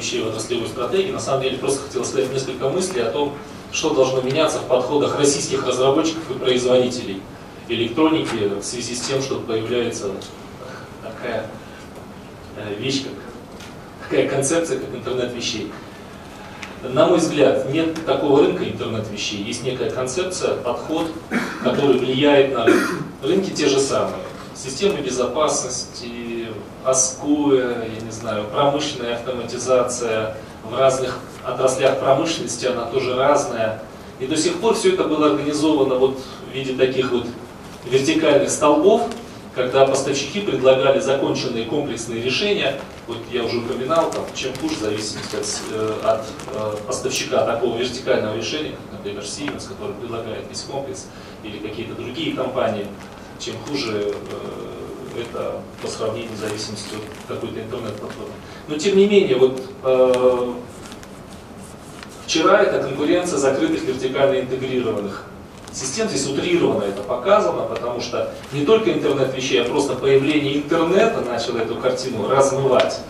вещей в отраслевой стратегии. На самом деле просто хотел сказать несколько мыслей о том, что должно меняться в подходах российских разработчиков и производителей электроники в связи с тем, что появляется такая э, вещь, как такая концепция, как интернет вещей. На мой взгляд, нет такого рынка интернет-вещей. Есть некая концепция, подход, который влияет на рынок. Рынки те же самые. Системы безопасности, АСКУЭ, я не знаю, промышленная автоматизация в разных отраслях промышленности, она тоже разная. И до сих пор все это было организовано вот в виде таких вот вертикальных столбов, когда поставщики предлагали законченные комплексные решения, вот я уже упоминал, там, чем хуже зависимость от, э, от э, поставщика такого вертикального решения, как, например, Siemens, который предлагает весь комплекс, или какие-то другие компании, чем хуже э, это по сравнению с зависимостью от какой-то интернет-платформы. Но тем не менее, вот э, вчера это конкуренция закрытых вертикально интегрированных систем. Здесь утрированно это показано, потому что не только интернет вещей, а просто появление интернета начало эту картину размывать.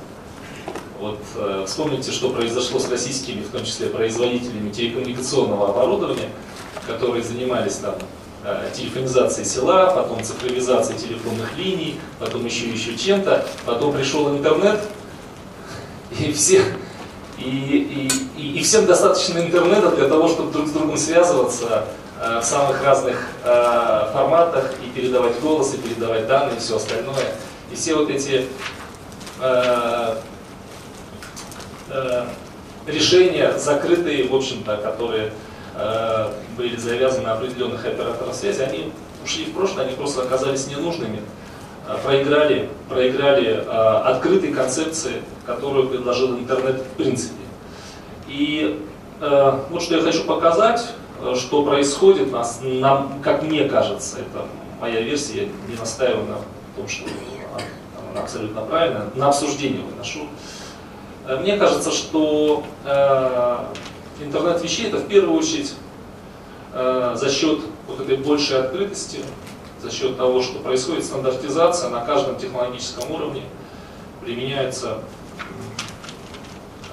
Вот э, вспомните, что произошло с российскими, в том числе производителями телекоммуникационного оборудования, которые занимались там э, телефонизацией села, потом цифровизацией телефонных линий, потом еще еще чем-то, потом пришел интернет, и все и, и, и всем достаточно интернета для того, чтобы друг с другом связываться, Э, в самых разных э, форматах и передавать голос, и передавать данные, и все остальное. И все вот эти э, решения закрытые, в общем-то, которые были завязаны на определенных операторах связи, они ушли в прошлое, они просто оказались ненужными, проиграли, проиграли открытой концепции, которую предложил интернет в принципе. И вот что я хочу показать, что происходит, нас, нам, как мне кажется, это моя версия, я не настаиваю на том, что она абсолютно правильно, на обсуждение выношу. Э, мне кажется, что э, интернет вещей это в первую очередь э, за счет вот этой большей открытости, за счет того, что происходит стандартизация на каждом технологическом уровне, применяются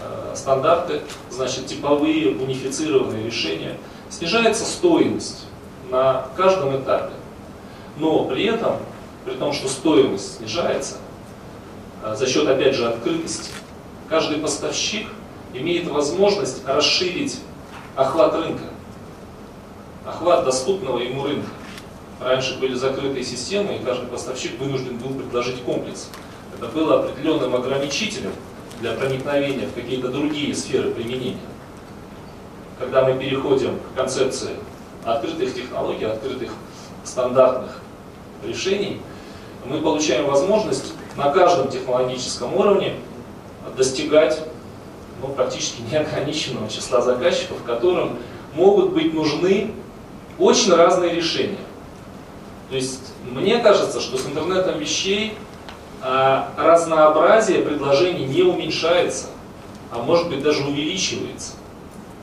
э, стандарты, значит, типовые унифицированные решения – снижается стоимость на каждом этапе. Но при этом, при том, что стоимость снижается, а, за счет, опять же, открытости, каждый поставщик имеет возможность расширить охват рынка, охват доступного ему рынка. Раньше были закрытые системы, и каждый поставщик вынужден был предложить комплекс. Это было определенным ограничителем для проникновения в какие-то другие сферы применения когда мы переходим к концепции открытых технологий, открытых стандартных решений, мы получаем возможность на каждом технологическом уровне достигать ну, практически неограниченного числа заказчиков, которым могут быть нужны очень разные решения. То есть мне кажется, что с интернетом вещей а, разнообразие предложений не уменьшается, а может быть даже увеличивается.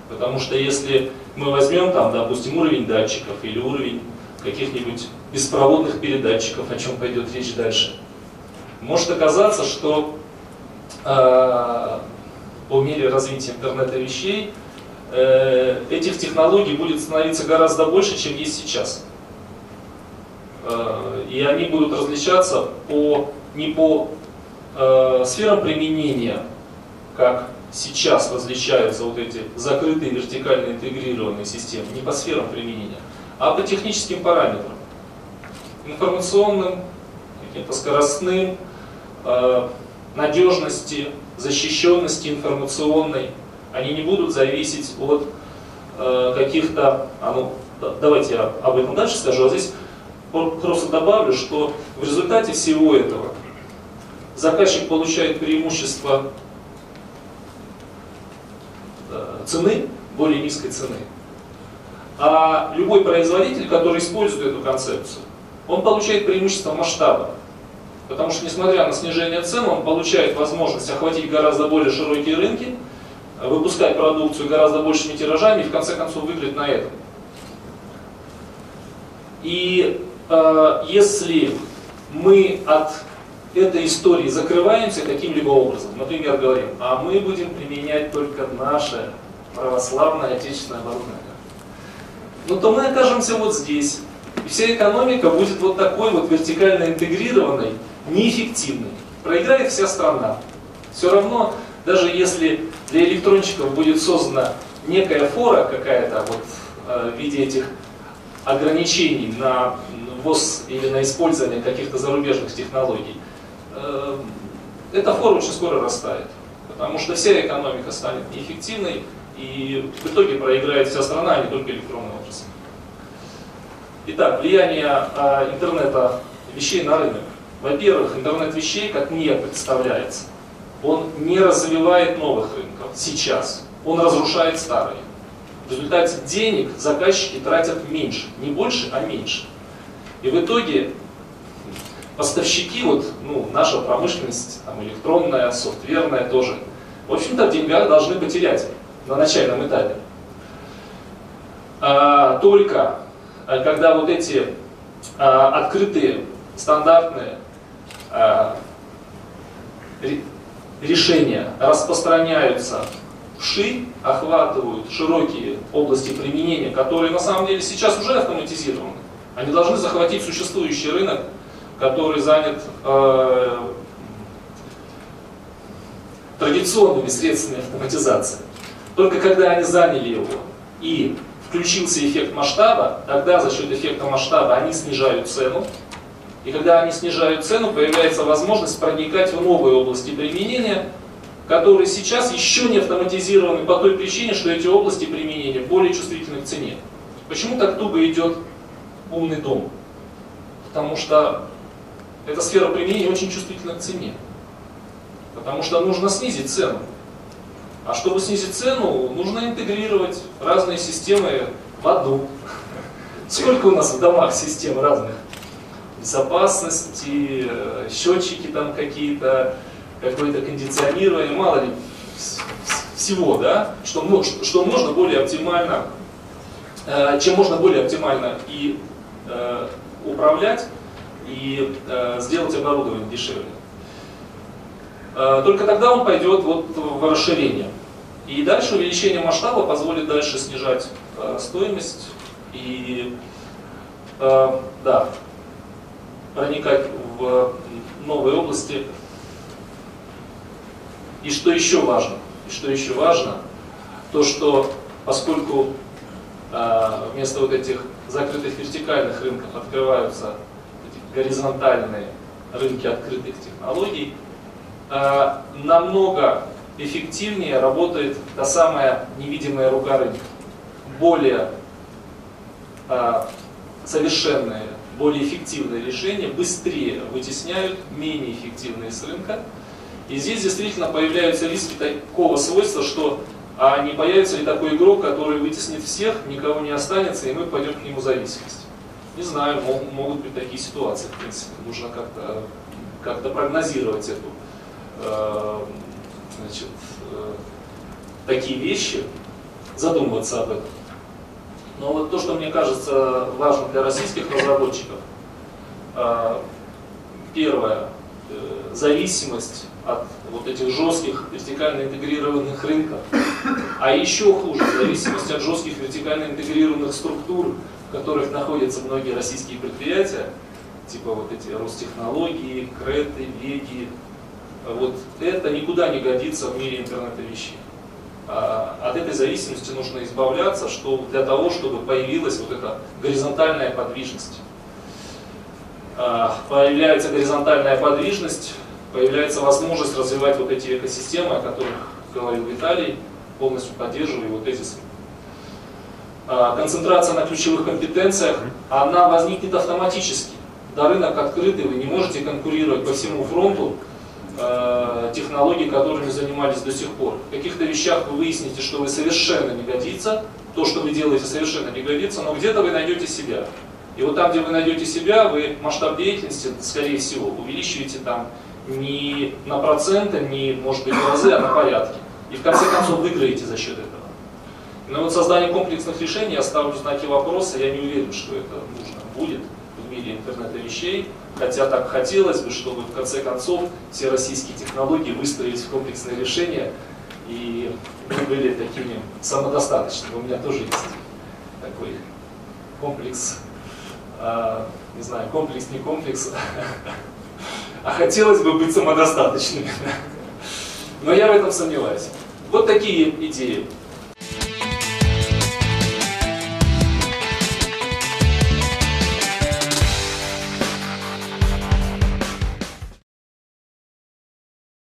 Потому что если мы возьмем там, допустим, уровень датчиков или уровень каких-нибудь беспроводных передатчиков, о чем пойдет речь дальше, может оказаться, что э, по мере развития интернета вещей э, этих технологий будет становиться гораздо больше, чем есть сейчас. Э, и они будут различаться по, не по э, сферам применения, как сейчас различаются вот эти закрытые вертикально интегрированные системы не по сферам применения, а по техническим параметрам. Информационным, каким-то скоростным, надежности, защищенности информационной. Они не будут зависеть от э, каких-то... А ну, давайте я об этом дальше скажу, а здесь просто добавлю, что в результате всего этого заказчик получает преимущество цены, более низкой цены. А любой производитель, который использует эту концепцию, он получает преимущество масштаба. Потому что, несмотря на снижение цен, он получает возможность охватить гораздо более широкие рынки, выпускать продукцию гораздо большими тиражами и в конце концов выиграть на этом. И э, если мы от этой истории закрываемся каким-либо образом. Например, говорим, а мы будем применять только наше православное отечественное оборудование. Ну то мы окажемся вот здесь. И вся экономика будет вот такой вот вертикально интегрированной, неэффективной. Проиграет вся страна. Все равно, даже если для электронщиков будет создана некая фора какая-то вот, э, в виде этих ограничений на ввоз или на использование каких-то зарубежных технологий, э, эта фора очень скоро растает. Потому что вся экономика станет неэффективной, и в итоге проиграет вся страна, а не только электронная отрасль. Итак, влияние а, интернета вещей на рынок. Во-первых, интернет вещей, как мне представляется, он не развивает новых рынков сейчас, он разрушает старые. В результате денег заказчики тратят меньше, не больше, а меньше. И в итоге поставщики, вот, ну, наша промышленность, там, электронная, софтверная тоже, в общем-то в деньгах должны потерять на начальном этапе. А, только когда вот эти а, открытые, стандартные а, решения распространяются вширь, охватывают широкие области применения, которые на самом деле сейчас уже автоматизированы. Они должны захватить существующий рынок, который занят э, традиционными средствами автоматизации. Только когда они заняли его и включился эффект масштаба, тогда за счет эффекта масштаба они снижают цену. И когда они снижают цену, появляется возможность проникать в новые области применения, которые сейчас еще не автоматизированы по той причине, что эти области применения более чувствительны к цене. Почему так туго идет умный дом? Потому что эта сфера применения очень чувствительна к цене. Потому что нужно снизить цену. А чтобы снизить цену, нужно интегрировать разные системы в одну. Сколько у нас в домах систем разных? Безопасности, э, счетчики там какие-то, какое-то кондиционирование, мало ли всего, да, что, что можно более оптимально, э, чем можно более оптимально и э, управлять, и сделать оборудование дешевле. Э, только тогда он пойдет вот в расширение. И дальше увеличение масштаба позволит дальше снижать э, стоимость и э, да, проникать в новые области. И что еще важно? И что еще важно, то что поскольку вместо вот этих закрытых вертикальных рынков открываются горизонтальные рынки открытых технологий, намного эффективнее работает та самая невидимая рука рынка. Более э, совершенные, более эффективные решения быстрее вытесняют менее эффективные с рынка. И здесь действительно появляются риски такого свойства, что а не появится ли такой игрок, который вытеснит всех, никого не останется, и мы пойдем к нему зависимость. Не знаю, могут, быть такие ситуации, в принципе, нужно как-то как, -то, прогнозировать эту Э, значит, э, такие вещи, задумываться об этом. Но вот то, что мне кажется важным для российских разработчиков, э, первое, зависимость от вот этих жестких вертикально интегрированных рынков, а еще хуже, зависимость от жестких вертикально интегрированных структур, в которых находятся многие российские предприятия, типа вот эти Ростехнологии, Креты, Веги, вот это никуда не годится в мире интернета вещей. А, от этой зависимости нужно избавляться что для того, чтобы появилась вот эта горизонтальная подвижность. А, появляется горизонтальная подвижность, появляется возможность развивать вот эти экосистемы, о которых говорил Виталий, полностью поддерживаю его тезисы. А, концентрация на ключевых компетенциях, она возникнет автоматически. Да, рынок открытый, вы не можете конкурировать по всему фронту, э, технологий, которыми занимались до сих пор. В каких-то вещах вы выясните, что вы совершенно не годится, то, что вы делаете, совершенно не годится, но где-то вы найдете себя. И вот там, где вы найдете себя, вы масштаб деятельности, скорее всего, увеличиваете там не на проценты, не, может быть, в разы, а на порядке. И в конце концов выиграете за счет этого. Но вот создание комплексных решений, я ставлю знаки вопроса, я не уверен, что это нужно будет мире интернета вещей, хотя так хотелось бы, чтобы в конце концов все российские технологии выстроились в комплексное решение и были такими самодостаточными. У меня тоже есть такой комплекс, а, не знаю, комплекс, не комплекс, а хотелось бы быть самодостаточными. Но я в этом сомневаюсь. Вот такие идеи.